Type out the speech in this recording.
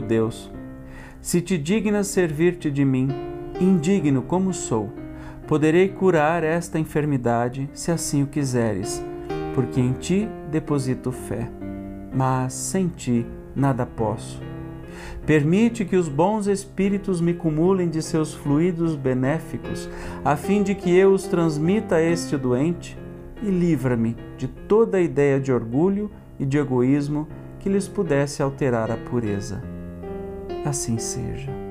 Deus, se te dignas servir-te de mim, indigno como sou, poderei curar esta enfermidade, se assim o quiseres, porque em ti deposito fé. Mas sem ti nada posso. Permite que os bons espíritos me cumulem de seus fluidos benéficos, a fim de que eu os transmita a este doente, e livra-me de toda ideia de orgulho e de egoísmo que lhes pudesse alterar a pureza. Assim seja.